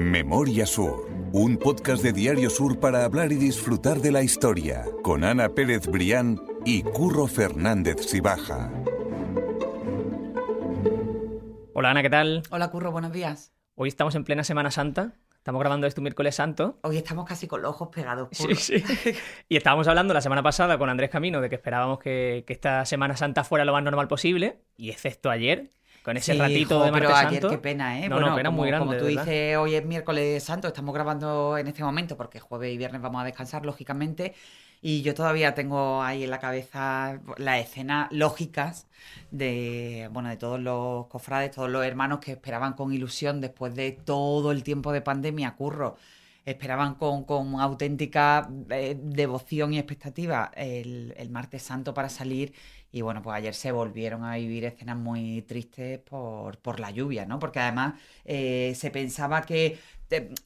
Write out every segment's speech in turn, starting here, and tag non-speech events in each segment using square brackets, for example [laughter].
Memoria Sur, un podcast de Diario Sur para hablar y disfrutar de la historia, con Ana Pérez Brián y Curro Fernández Sibaja. Hola Ana, ¿qué tal? Hola Curro, buenos días. Hoy estamos en plena Semana Santa. Estamos grabando esto un miércoles santo. Hoy estamos casi con los ojos pegados. Sí, sí. Y estábamos hablando la semana pasada con Andrés Camino de que esperábamos que, que esta Semana Santa fuera lo más normal posible. Y excepto ayer, con ese Sí, ratito jo, de martes pero ayer santo. qué pena, ¿eh? No, bueno, no, pena como, muy grande. Como tú verdad. dices, hoy es miércoles santo, estamos grabando en este momento porque jueves y viernes vamos a descansar, lógicamente. Y yo todavía tengo ahí en la cabeza las escenas lógicas de, bueno, de todos los cofrades, todos los hermanos que esperaban con ilusión después de todo el tiempo de pandemia, curro. Esperaban con, con auténtica eh, devoción y expectativa el, el martes santo para salir y bueno, pues ayer se volvieron a vivir escenas muy tristes por, por la lluvia, ¿no? Porque además eh, se pensaba que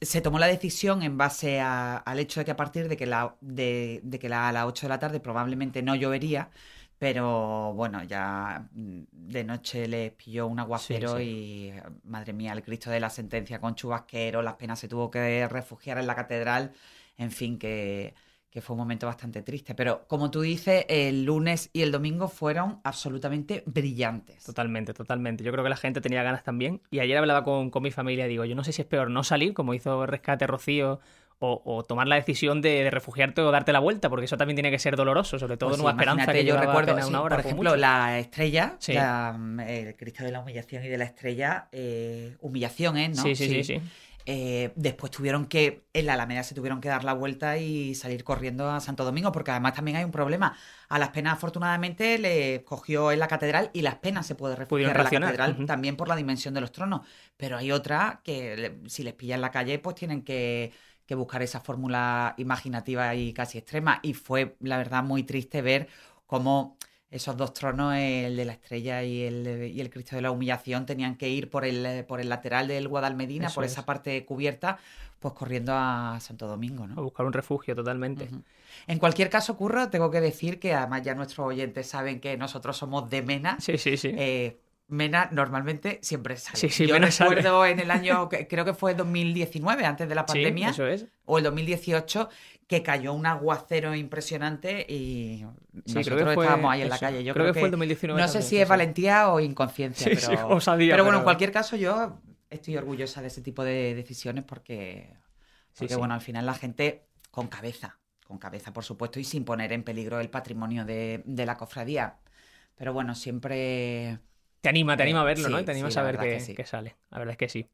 se tomó la decisión en base a- al hecho de que a partir de que, la, de, que a las 8 de la tarde probablemente no llovería, pero bueno, ya mm, de noche les pilló un aguacero Sí, y madre mía, el Cristo de la sentencia con chubasquero, las penas se tuvo que refugiar en la catedral, en fin, que que fue un momento bastante triste. Pero como tú dices, el lunes y el domingo fueron absolutamente brillantes. Totalmente, totalmente. Yo creo que la gente tenía ganas también. Y ayer hablaba con, con mi familia y digo, yo no sé si es peor no salir, como hizo Rescate Rocío, o, o tomar la decisión de, de refugiarte o darte la vuelta, porque eso también tiene que ser doloroso, sobre todo Pues sí, Nueva Esperanza, que yo recuerdo, sí, una hora. por ejemplo, la estrella, Sí. la, el Cristo de la Humillación y de la Estrella, eh, humillaciones, ¿no? Sí, sí, sí, sí. Eh, después tuvieron que, en la Alameda se tuvieron que dar la vuelta y salir corriendo a Santo Domingo, porque además también hay un problema. A las penas, afortunadamente, le cogió en la catedral y las penas se puede refugiar en la catedral también por la dimensión de los tronos. Pero hay otra que, si les pilla en la calle, pues tienen que, que buscar esa fórmula imaginativa y casi extrema. Y fue, la verdad, muy triste ver cómo esos dos tronos, el de la estrella y el, y el Cristo de la Humillación, tenían que ir por el, por el lateral del Guadalmedina, Eso por es. esa parte cubierta, pues corriendo a Santo Domingo, A ¿no? buscar un refugio, totalmente. En cualquier caso, Curro, tengo que decir que además ya nuestros oyentes saben que nosotros somos de Mena. Sí, sí, sí. Eh, Mena normalmente siempre sale. Sí, sí, Yo Mena sale. recuerdo en el año, [laughs] creo que fue 2019, antes de la Sí, pandemia, eso es. o el 2018, que cayó un aguacero impresionante y Sí, nosotros creo que fue, estábamos ahí en la calle. Yo creo, que, fue el 2019. no sé también, si sí, es sí. valentía o inconsciencia, Sí, sí, pero, [laughs] osadía, pero bueno, pero- en cualquier caso yo estoy orgullosa de ese tipo de decisiones porque, Sí, porque sí. bueno, al final la gente con cabeza, con cabeza por supuesto y sin poner en peligro el patrimonio de, de la cofradía. Pero bueno, siempre... Te anima, te Eh, anima a verlo, ¿no? sí, te anima sí, a sí. que sale. La verdad es que sí.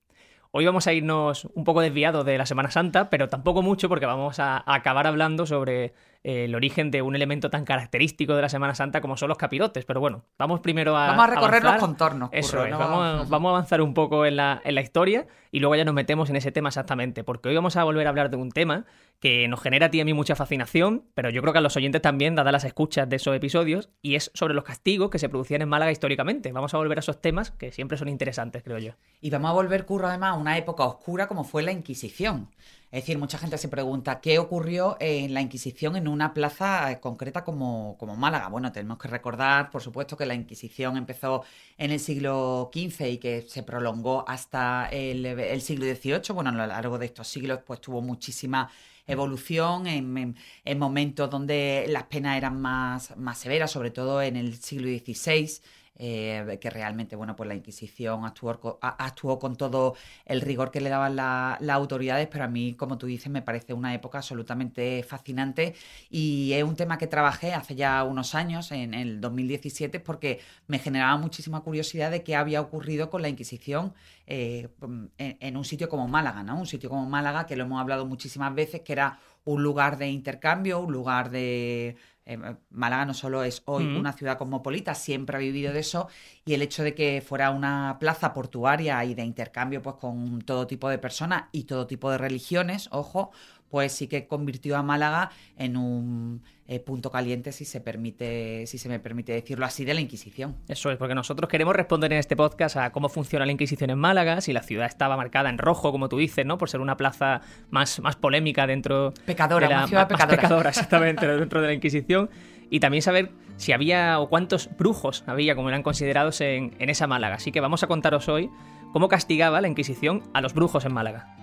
Hoy vamos a irnos un poco desviados de la Semana Santa, pero tampoco mucho porque vamos a, acabar hablando sobre eh, el origen de un elemento tan característico de la Semana Santa como son los capirotes. Pero bueno, vamos primero a. Vamos a recorrer los contornos. Eso es, ¿no? vamos, vamos a avanzar un poco en la, en la historia y luego ya nos metemos en ese tema exactamente, porque hoy vamos a volver a hablar de un tema que nos genera a ti y a mí mucha fascinación, pero yo creo que a los oyentes también, dadas las escuchas de esos episodios, y es sobre los castigos que se producían en Málaga históricamente. Vamos a volver a esos temas que siempre son interesantes, creo yo. Y vamos a volver, Curro, además, a una época oscura como fue la Inquisición. Es decir, mucha gente se pregunta qué ocurrió en la Inquisición en una plaza eh, concreta como, como Málaga. Bueno, tenemos que recordar, por supuesto, que la Inquisición empezó en el siglo XV y que se prolongó hasta el, el siglo XVIII. Bueno, a lo largo de estos siglos, pues tuvo muchísima evolución en, en- en momentos donde las penas eran más, más severas, sobre todo en el siglo XVI eh, que realmente, bueno, pues la Inquisición actuó, actuó con todo el rigor que le daban la- las autoridades, pero a mí, como tú dices, me parece una época absolutamente fascinante y es un tema que trabajé hace ya unos años, en el 2017, porque me generaba muchísima curiosidad de qué había ocurrido con la Inquisición eh, en, en un sitio como Málaga, ¿no? Un sitio como Málaga, que lo hemos hablado muchísimas veces, que era un lugar de intercambio, un lugar de... eh, Málaga no solo es hoy Ujú. una ciudad cosmopolita, siempre ha vivido de eso, y el hecho de que fuera una plaza portuaria y de intercambio pues con todo tipo de personas y todo tipo de religiones, ojo, pues sí que convirtió a Málaga en un eh, punto caliente, si se permite, si se me permite decirlo así, de la Inquisición. Eso es, porque nosotros queremos responder en este podcast a cómo funciona la Inquisición en Málaga, si la ciudad estaba marcada en rojo, como tú dices, ¿no? Por ser una plaza más, más polémica dentro Pecadora, de la una ciudad más pecadora. pecadora, [laughs] exactamente, dentro de la Inquisición. Y también saber si había o cuántos brujos había, como eran considerados en, en esa Málaga. Así que vamos a contaros hoy cómo castigaba la Inquisición a los brujos en Málaga.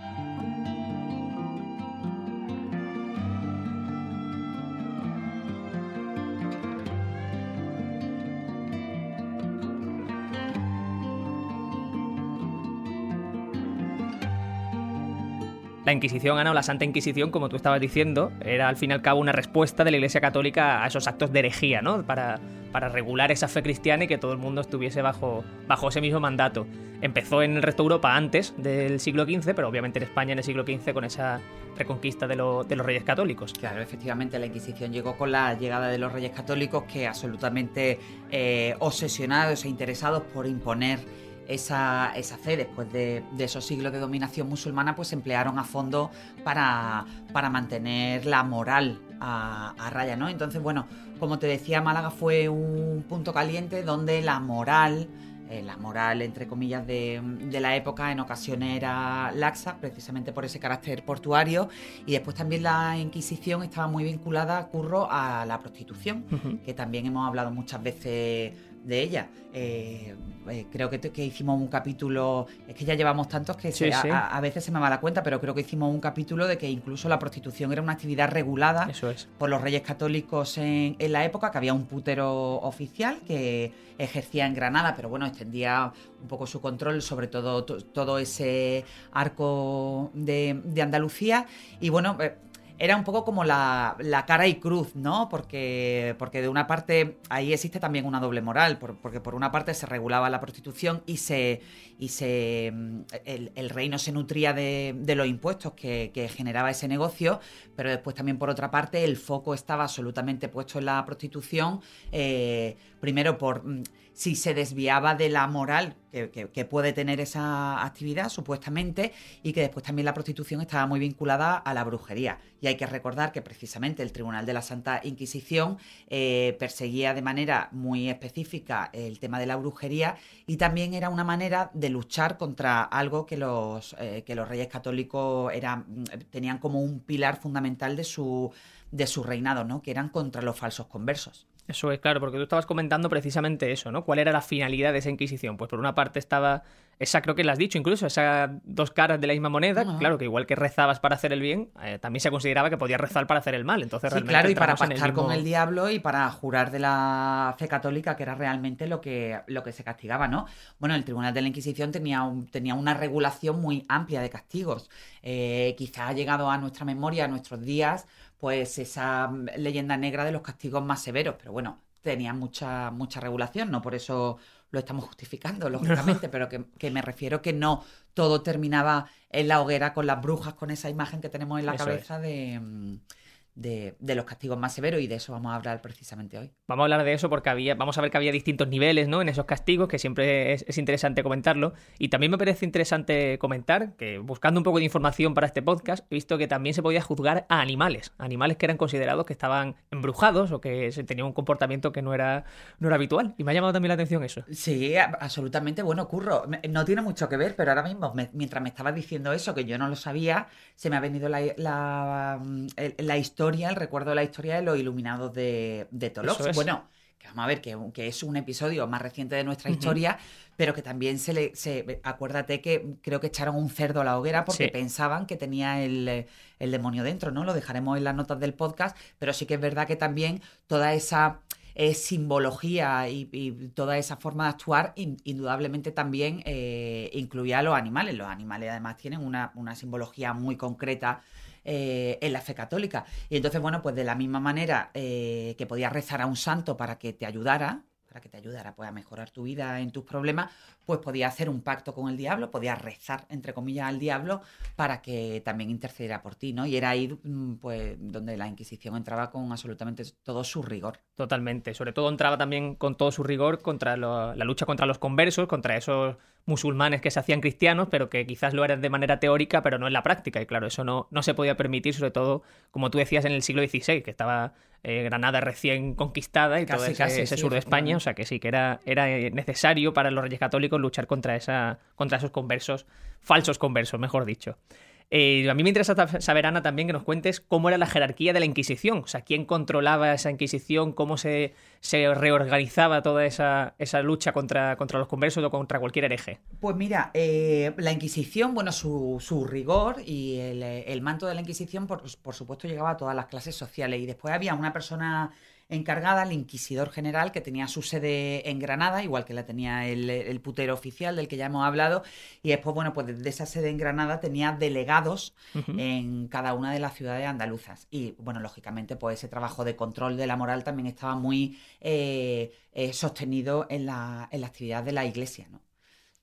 La Inquisición, la Santa Inquisición, como tú estabas diciendo, era al fin y al cabo una respuesta de la Iglesia Católica a esos actos de herejía, ¿no? Para, para regular esa fe cristiana y que todo el mundo estuviese bajo, bajo ese mismo mandato. Empezó en el resto de Europa antes del siglo XV, pero obviamente en España en el siglo XV con esa reconquista de, de los reyes católicos. Claro, efectivamente la Inquisición llegó con la llegada de los reyes católicos que absolutamente eh, obsesionados e interesados por imponer esa, esa fe después de, esos siglos de dominación musulmana, pues se emplearon a fondo para, para mantener la moral a, a, raya, ¿no? Entonces, bueno, como te decía, Málaga fue un punto caliente donde la moral eh, la moral, entre comillas, de, la época en ocasiones era laxa, precisamente por ese carácter portuario, y después también la Inquisición estaba muy vinculada, curro, a la prostitución, que también hemos hablado muchas veces de ella. Eh, eh, creo que, que, hicimos un capítulo, es que ya llevamos tantos que A, veces se me va la cuenta, pero creo que hicimos un capítulo de que incluso la prostitución era una actividad regulada por los reyes católicos en, la época, que había un putero oficial que ejercía en Granada, pero bueno, extendía un poco su control sobre todo todo ese arco de, de Andalucía. Y bueno, eh, era un poco como la, cara y cruz, ¿no? Porque, porque de una parte ahí existe también una doble moral, porque por una parte se regulaba la prostitución y se y se mm, el, reino se nutría de, los impuestos que, generaba ese negocio, pero después también por otra parte el foco estaba absolutamente puesto en la prostitución, eh, primero por mm, si se desviaba de la moral que, puede tener esa actividad, supuestamente, y que después también la prostitución estaba muy vinculada a la brujería. Y hay que recordar que precisamente el Tribunal de la Santa Inquisición eh, perseguía de manera muy específica el tema de la brujería y también era una manera de luchar contra algo que los, eh, que los reyes católicos eran, tenían como un pilar fundamental de su, de su reinado, ¿no? que eran contra los falsos conversos. Eso es claro, porque tú estabas comentando precisamente eso, ¿no? ¿Cuál era la finalidad de esa Inquisición? Pues por una parte estaba esa, creo que lo has dicho incluso, esas dos caras de la misma moneda, claro, que igual que rezabas para hacer el bien, eh, también se consideraba que podías rezar para hacer el mal. Entonces, sí, claro, y para pactar con el diablo y para jurar de la fe católica, que era realmente lo que, lo que se castigaba, ¿no? Bueno, el Tribunal de la Inquisición tenía, tenía una regulación muy amplia de castigos. Eh, quizá ha llegado a nuestra memoria, a nuestros días, pues esa leyenda negra de los castigos más severos, pero bueno, tenía mucha, mucha regulación, no por eso lo estamos justificando, [laughs] lógicamente, pero que, me refiero que no todo terminaba en la hoguera con las brujas, con esa imagen que tenemos en la cabeza de de, los castigos más severos y de eso vamos a hablar precisamente hoy. Vamos a hablar de eso porque había, vamos a ver que había distintos niveles ¿no? en esos castigos, que siempre es, interesante comentarlo. Y también me parece interesante comentar que buscando un poco de información para este podcast, he visto que también se podía juzgar a animales, animales que eran considerados que estaban embrujados o que tenían un comportamiento que no era, no era habitual. Y me ha llamado también la atención eso. Sí, absolutamente. Bueno, Curro, no tiene mucho que ver, pero ahora mismo, mientras me estabas diciendo eso, que yo no lo sabía, se me ha venido la, la, la historia el recuerdo de la historia de los iluminados de, de Bueno, que vamos a ver, que, es un episodio más reciente de nuestra historia, pero que también se le. Se, acuérdate que creo que echaron un cerdo a la hoguera porque pensaban que tenía el, demonio dentro, ¿no? Lo dejaremos en las notas del podcast, pero sí que es verdad que también toda esa eh, simbología y, toda esa forma de actuar indudablemente también eh, incluía a los animales. Los animales además tienen una, una simbología muy concreta eh, en la fe católica. Y entonces, bueno, pues de la misma manera eh, que podías rezar a un santo para que te ayudara, para que te ayudara pues, a mejorar tu vida en tus problemas, pues podía hacer un pacto con el diablo, podía rezar, entre comillas, al diablo para que también intercediera por ti, ¿no? Y era ahí, mm, pues, donde la Inquisición entraba con absolutamente todo su rigor. Totalmente. Sobre todo entraba también con todo su rigor contra la lucha contra los conversos, contra esos musulmanes que se hacían cristianos, pero que quizás lo eran de manera teórica, pero no en la práctica. Y claro, eso no, no se podía permitir, sobre todo, como tú decías, en el siglo XVI, que estaba eh, Granada recién conquistada y todo ese, sur de España. O sea que sí, que era, era necesario para los reyes católicos luchar contra, esa, contra esos conversos, falsos conversos, mejor dicho. Eh, a mí me interesa saber, Ana, también que nos cuentes cómo era la jerarquía de la Inquisición, o sea, quién controlaba esa Inquisición, cómo se, se reorganizaba toda esa, esa lucha contra, contra, los conversos o contra cualquier hereje. Pues mira, eh, la Inquisición, bueno, su, su rigor y el, el, manto de la Inquisición, por, por, supuesto, llegaba a todas las clases sociales. Y después había una persona encargada, el inquisidor general, que tenía su sede en Granada, igual que la tenía el, putero oficial del que ya hemos hablado, y después, bueno, pues desde esa sede en Granada tenía delegados en cada una de las ciudades andaluzas. Y, bueno, lógicamente, pues ese trabajo de control de la moral también estaba muy eh, eh, sostenido en la, en la actividad de la iglesia, ¿no?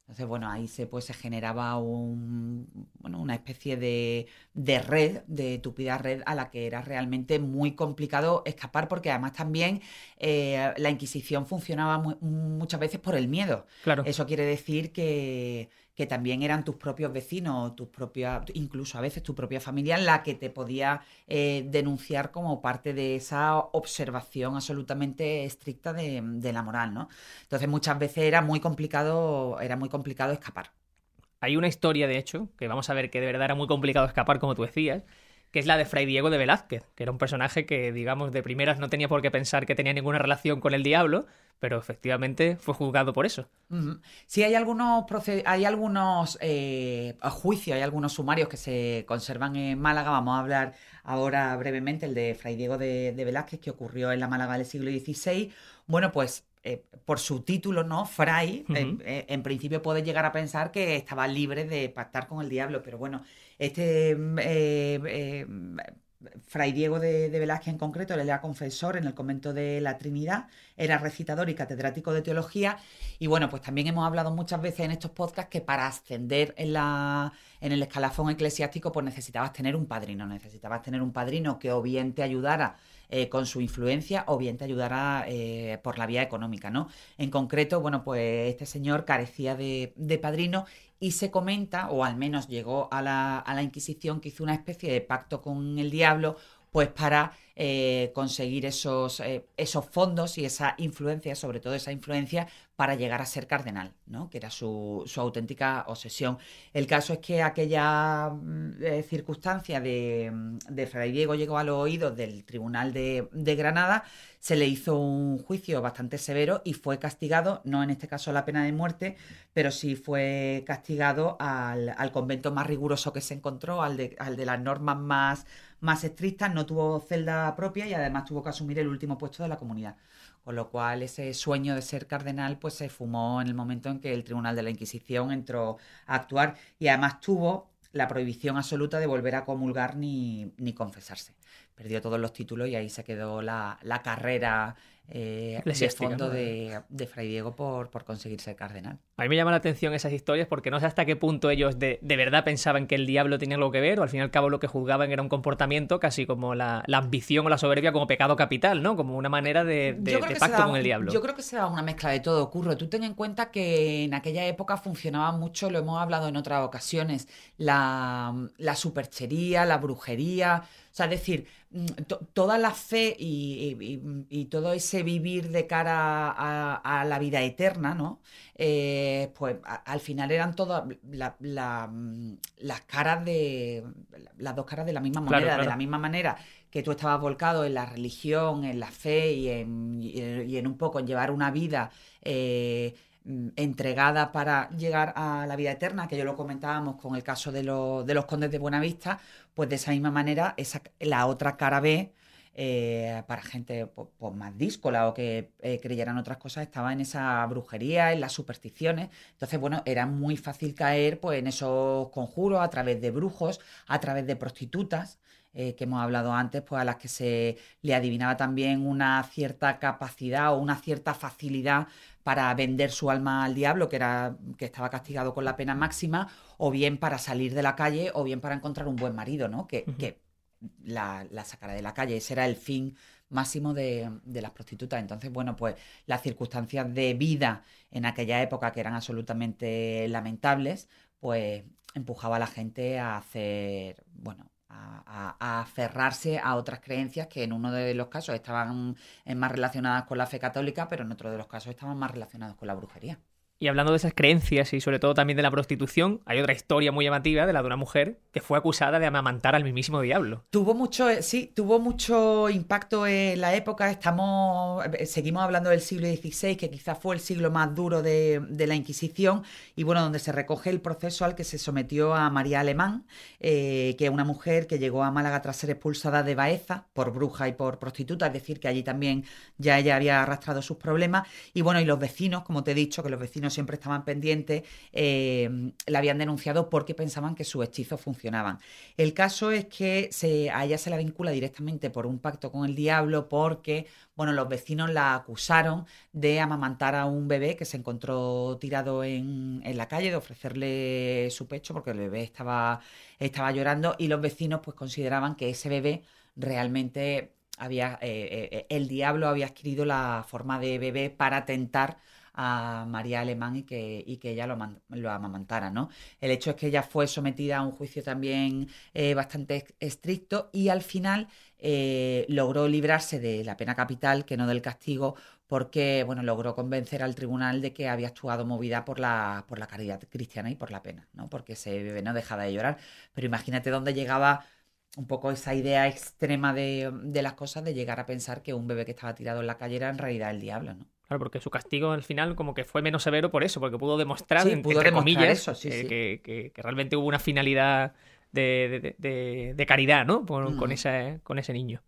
Entonces, bueno, ahí se, pues, se generaba un, bueno, una especie de, red, de tupida red, a la que era realmente muy complicado escapar, porque además también eh, la Inquisición funcionaba muchas veces por el miedo. Claro. Eso quiere decir que que también eran tus propios vecinos, tus propias, incluso a veces tu propia familia, la que te podía eh, denunciar como parte de esa observación absolutamente estricta de, de, la moral, ¿no? Entonces muchas veces era muy complicado, era muy complicado escapar. Hay una historia, de hecho, que vamos a ver que de verdad era muy complicado escapar, como tú decías, que es la de Fray Diego de Velázquez, que era un personaje que, digamos, de primeras no tenía por qué pensar que tenía ninguna relación con el diablo, pero efectivamente fue juzgado por eso. Sí, hay algunos, hay algunos eh, juicios, hay algunos sumarios que se conservan en Málaga. Vamos a hablar ahora brevemente el de Fray Diego de, Velázquez, que ocurrió en la Málaga del siglo XVI. Bueno, pues eh, por su título, ¿no? Fray, eh, en principio puede llegar a pensar que estaba libre de pactar con el diablo, pero bueno, este eh, eh, Fray Diego de, Velázquez en concreto, él era confesor en el convento de la Trinidad, era recitador y catedrático de teología. Y bueno, pues también hemos hablado muchas veces en estos podcasts que para ascender en, la, en el escalafón eclesiástico, pues necesitabas tener un padrino, necesitabas tener un padrino que o bien te ayudara eh, con su influencia o bien te ayudará eh, por la vía económica, ¿no? En concreto, bueno, pues este señor carecía de, padrino y se comenta, o al menos llegó a la, a la Inquisición, que hizo una especie de pacto con el diablo pues para eh, conseguir esos, eh, esos fondos y esa influencia, sobre todo esa influencia, para llegar a ser cardenal, ¿no? que era su, auténtica obsesión. El caso es que aquella mm, eh, circunstancia de, de, Fray Diego llegó a los oídos del Tribunal de, Granada, se le hizo un juicio bastante severo y fue castigado, no en este caso la pena de muerte, pero sí fue castigado al, convento más riguroso que se encontró, al de, al de las normas más más estrictas, no tuvo celda propia y además tuvo que asumir el último puesto de la comunidad. Con lo cual ese sueño de ser cardenal pues se fumó en el momento en que el Tribunal de la Inquisición entró a actuar y además tuvo la prohibición absoluta de volver a comulgar ni, ni confesarse. Perdió todos los títulos y ahí se quedó la, la carrera eh, de fondo de, Fray Diego por, por, conseguir ser cardenal. A mí me llama la atención esas historias porque no sé hasta qué punto ellos de, verdad pensaban que el diablo tenía algo que ver o al fin y al cabo lo que juzgaban era un comportamiento casi como la, ambición o la soberbia como pecado capital, ¿no? Como una manera de, pacto con el diablo. Yo creo que se da una mezcla de todo, Curro. Tú ten en cuenta que en aquella época funcionaba mucho, lo hemos hablado en otras ocasiones, la, la superchería, la brujería o sea, es decir, toda la fe y, todo ese vivir de cara a, la vida eterna, ¿no? Eh, pues al final eran todas mm, las caras de. las dos caras de la misma moneda, de la misma manera que tú estabas volcado en la religión, en la fe y en, y en un poco en llevar una vida. Eh, Mm, entregada para llegar a la vida eterna, que yo lo comentábamos con el caso de, de los condes de Buenavista, pues de esa misma manera, esa, la otra cara B, eh, para gente pues, más díscola o que eh, creyeran otras cosas, estaba en esa brujería, en las supersticiones. Entonces, bueno, era muy fácil caer pues, en esos conjuros a través de brujos, a través de prostitutas. Eh, que hemos hablado antes, pues a las que se le adivinaba también una cierta capacidad o una cierta facilidad para vender su alma al diablo, que era que estaba castigado con la pena máxima, o bien para salir de la calle, o bien para encontrar un buen marido, ¿no? Que, que la, la, sacara de la calle. Ese era el fin máximo de, de, las prostitutas. Entonces, bueno, pues las circunstancias de vida en aquella época que eran absolutamente lamentables, pues empujaba a la gente a hacer, bueno, a, aferrarse a otras creencias que en uno de los casos estaban más relacionadas con la fe católica, pero en otro de los casos estaban más relacionados con la brujería. Y hablando de esas creencias y sobre todo también de la prostitución, hay otra historia muy llamativa de la de una mujer que fue acusada de amamantar al mismísimo diablo. Tuvo mucho, eh, sí, tuvo mucho impacto en la época. Estamos, eh, seguimos hablando del siglo XVI, que quizás fue el siglo más duro de, la Inquisición, y bueno, donde se recoge el proceso al que se sometió a María Alemán, eh, que es una mujer que llegó a Málaga tras ser expulsada de Baeza por bruja y por prostituta, es decir, que allí también ya ella había arrastrado sus problemas. Y bueno, y los vecinos, como te he dicho, que los vecinos siempre estaban pendientes, eh, la habían denunciado porque pensaban que sus hechizos funcionaban. El caso es que se, a ella se la vincula directamente por un pacto con el diablo porque, bueno, los vecinos la acusaron de amamantar a un bebé que se encontró tirado en, la calle, de ofrecerle su pecho porque el bebé estaba, estaba llorando y los vecinos pues consideraban que ese bebé realmente había, eh, eh, el diablo había adquirido la forma de bebé para tentar a María Alemán y que, y que ella lo, amamantara, ¿no? El hecho es que ella fue sometida a un juicio también eh, bastante estricto y al final eh, logró librarse de la pena capital que no del castigo porque bueno, logró convencer al tribunal de que había actuado movida por la, por la caridad cristiana y por la pena, ¿no? Porque ese bebé no dejaba de llorar. Pero imagínate dónde llegaba un poco esa idea extrema de, de, las cosas de llegar a pensar que un bebé que estaba tirado en la calle era en realidad el diablo, ¿no? Claro, porque su castigo al final como que fue menos severo por eso, porque pudo demostrar, entre comillas, que, realmente hubo una finalidad de, caridad, ¿no? Con, mm. ese, con ese niño.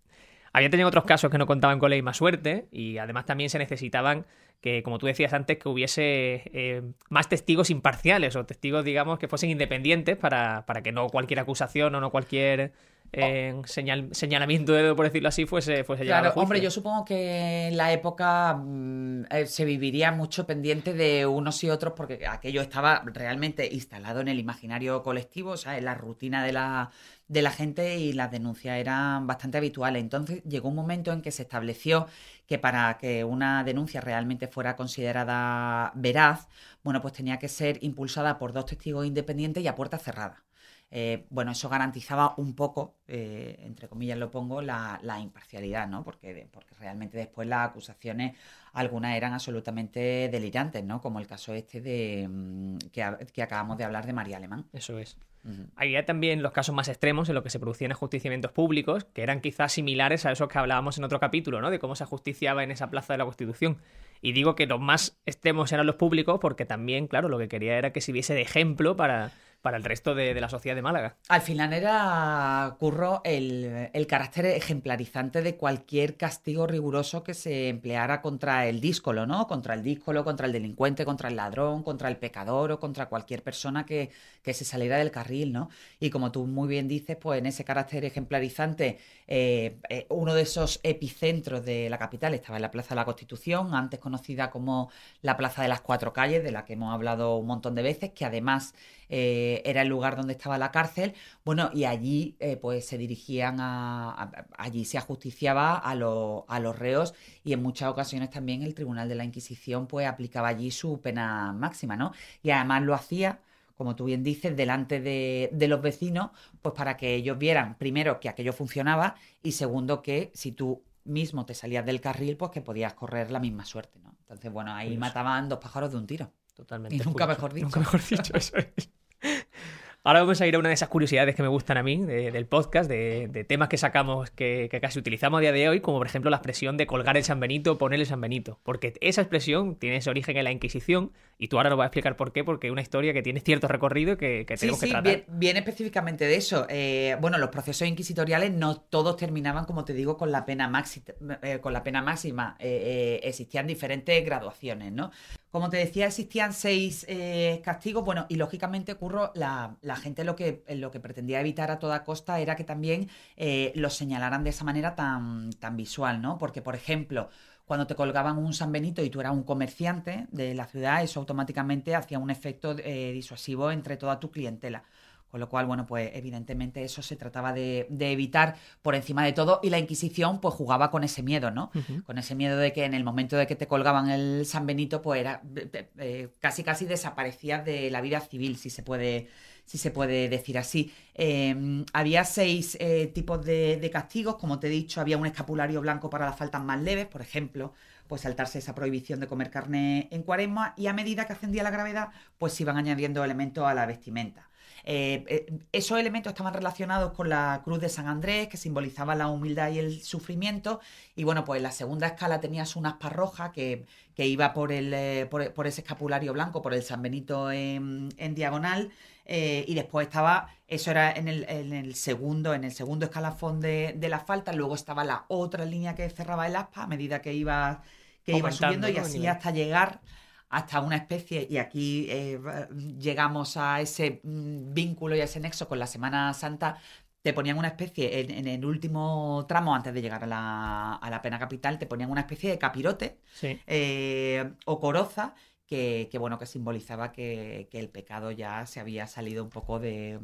Había tenido otros casos que no contaban con la misma suerte y además también se necesitaban que, como tú decías antes, que hubiese eh, más testigos imparciales o testigos, digamos, que fuesen independientes para, para que no cualquier acusación o no cualquier en señal, señalamiento de por decirlo así, fuese, fuese Claro, hombre, yo supongo que en la época mm, eh, se viviría mucho pendiente de unos y otros porque aquello estaba realmente instalado en el imaginario colectivo, o sea, en la rutina de la, de la gente y las denuncias eran bastante habituales. Entonces llegó un momento en que se estableció que para que una denuncia realmente fuera considerada veraz, bueno, pues tenía que ser impulsada por dos testigos independientes y a puerta cerrada. Eh, bueno, eso garantizaba un poco, eh, entre comillas lo pongo, la, imparcialidad, ¿no? Porque, porque realmente después las acusaciones, algunas eran absolutamente delirantes, ¿no? Como el caso este de mm, que, acabamos de hablar de María Alemán. Eso es. Había también los casos más extremos en los que se producían ajusticiamientos públicos, que eran quizás similares a esos que hablábamos en otro capítulo, ¿no? De cómo se ajusticiaba en esa plaza de la Constitución. Y digo que los más extremos eran los públicos porque también, claro, lo que quería era que sirviese de ejemplo para, para el resto de, la sociedad de Málaga. Al final era, Curro, el, carácter ejemplarizante de cualquier castigo riguroso que se empleara contra el díscolo, ¿no? Contra el díscolo, contra el delincuente, contra el ladrón, contra el pecador o contra cualquier persona que, se saliera del carril, ¿no? Y como tú muy bien dices, pues en ese carácter ejemplarizante, eh, eh, uno de esos epicentros de la capital estaba en la Plaza de la Constitución, antes conocida como la Plaza de las Cuatro Calles, de la que hemos hablado un montón de veces, que además eh, era el lugar donde estaba la cárcel, bueno, y allí eh, pues se dirigían a, allí se ajusticiaba a, a los reos y en muchas ocasiones también el Tribunal de la Inquisición pues aplicaba allí su pena máxima, ¿no? Y además lo hacía como tú bien dices, delante de, de, los vecinos, pues para que ellos vieran, primero, que aquello funcionaba y segundo, que si tú mismo te salías del carril, pues que podías correr la misma suerte, ¿no? Entonces, bueno, ahí mataban dos pájaros de un tiro. Totalmente. Y nunca mejor dicho. Nunca mejor dicho, eso es. Ahora vamos a ir a una de esas curiosidades que me gustan a mí del podcast, de, temas que sacamos que, casi utilizamos a día de hoy, como por ejemplo la expresión de colgar el San Benito o poner el San Benito. Porque esa expresión tiene ese origen en la Inquisición y tú ahora nos vas a explicar por qué, porque es una historia que tiene cierto recorrido que, que tenemos que tratar. Viene, viene específicamente de eso. Eh, bueno, los procesos inquisitoriales no todos terminaban, como te digo, con la pena, eh, con la pena máxima. Eh, existían diferentes graduaciones, ¿no? Como te decía, existían seis eh, castigos. Bueno, y lógicamente, Curro, la, gente lo que, lo que pretendía evitar a toda costa era que también eh, los señalaran de esa manera tan, tan visual, ¿no? Porque, por ejemplo, cuando te colgaban un San Benito y tú eras un comerciante de la ciudad, eso automáticamente hacía un efecto eh, disuasivo entre toda tu clientela. Con lo cual, bueno, pues evidentemente eso se trataba de, evitar por encima de todo y la Inquisición pues jugaba con ese miedo, ¿no? Con ese miedo de que en el momento de que te colgaban el San Benito pues era eh, casi casi desaparecías de la vida civil, si se puede si se puede decir así. Em, había seis eh, tipos de, de, castigos, como te he dicho, había un escapulario blanco para las faltas más leves, por ejemplo, pues saltarse esa prohibición de comer carne en cuaresma y a medida que ascendía la gravedad, pues iban añadiendo elementos a la vestimenta. Eh, eh, esos elementos estaban relacionados con la cruz de San Andrés, que simbolizaba la humildad y el sufrimiento. Y bueno, pues en la segunda escala tenías una aspa roja que, iba por, el, eh, por, ese escapulario blanco, por el San Benito en, diagonal. y después estaba, eso era en el, segundo, en el segundo escalafón de, la falta. Luego estaba la otra línea que cerraba el aspa a medida que iba, que iba subiendo y así hasta llegar hasta una especie, y aquí eh, llegamos a ese mm, vínculo y a ese nexo con la Semana Santa, te ponían una especie, en, el último tramo, antes de llegar a la, pena capital, te ponían una especie de capirote eh, o coroza que, bueno, que simbolizaba que, el pecado ya se había salido un poco de,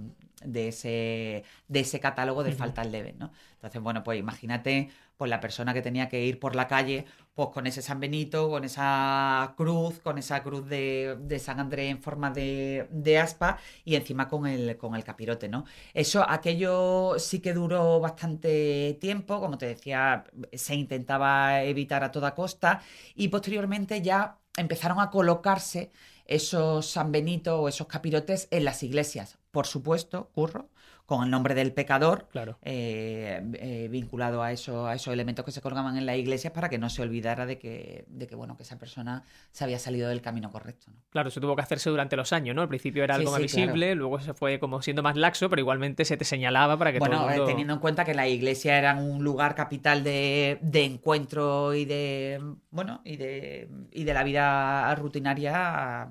ese, de ese catálogo de faltas leves, ¿no? Entonces, bueno, pues imagínate pues la persona que tenía que ir por la calle pues con ese San Benito, con esa cruz, con esa cruz de, San Andrés en forma de, aspa y encima con el, con el capirote, ¿no? Eso, aquello sí que duró bastante tiempo, como te decía, se intentaba evitar a toda costa y posteriormente ya empezaron a colocarse esos San Benito o esos capirotes en las iglesias. Por supuesto, curro, con el nombre del pecador, claro. Eh, eh, vinculado a, eso, a esos elementos que se colgaban en las iglesias para que no se olvidara de que, de que, bueno, que esa persona se había salido del camino correcto. Claro, eso tuvo que hacerse durante los años, ¿no? Al principio era algo más visible, luego se fue como siendo más laxo, pero igualmente se te señalaba para que bueno, todo el mundo... teniendo en cuenta que la iglesia era un lugar capital de, de encuentro y de, bueno, y de, y de la vida rutinaria,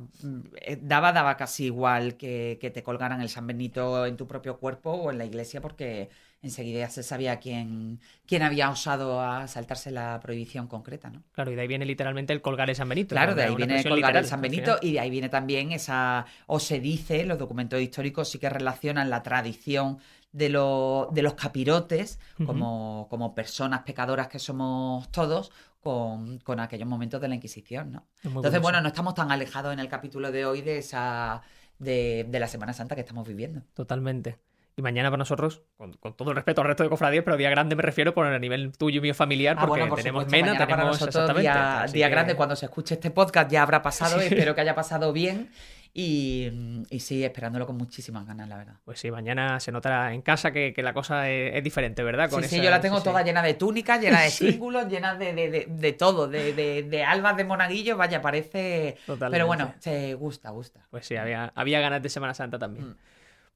eh, daba, daba casi igual que, que te colgaran el San Benito en tu propio cuerpo o en la iglesia porque enseguida ya se sabía quién, quién había osado a saltarse la prohibición concreta, ¿no? Claro, y de ahí viene literalmente el colgar el San Benito. Claro, de ahí viene el colgar el San Benito y de ahí viene también esa, o se dice, los documentos históricos sí que relacionan la tradición de, de los capirotes como, como personas pecadoras que somos todos con, con, aquellos momentos de la Inquisición, ¿no? Entonces, bueno, no estamos tan alejados en el capítulo de hoy de esa... De, de la Semana Santa que estamos viviendo. Totalmente. Y mañana para nosotros, con, todo el respeto al resto de cofradías, pero día grande me refiero por el nivel tuyo y mío familiar, ah, porque tenemos mena, tenemos para nosotros día, grande. Cuando se escuche este podcast ya habrá pasado, espero que haya pasado bien. Y, y, sí, esperándolo con muchísimas ganas, la verdad. Pues sí, mañana se notará en casa que, la cosa es, diferente, ¿verdad? Con sí, sí, yo la tengo toda llena de túnicas, llena de [laughs] símbolos, llena de, de, de, todo, de, albas de monaguillo, vaya, parece... Pero bueno, se gusta, gusta. Pues sí, había, había ganas de Semana Santa también. Mm.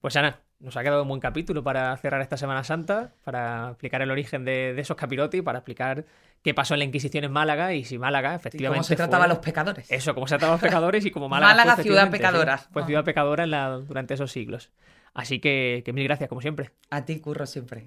Pues Ana, nos ha quedado un buen capítulo para cerrar esta Semana Santa, para explicar el origen de, esos capiroti, para explicar qué pasó en la Inquisición en Málaga y si Málaga efectivamente. cómo se trataba a los pecadores. Eso, cómo se trataba a los pecadores y cómo [laughs] Málaga. Málaga, ciudad pecadora. Fue ciudad pecadora durante esos siglos. Así que, que mil gracias, como siempre. A ti, curro, siempre.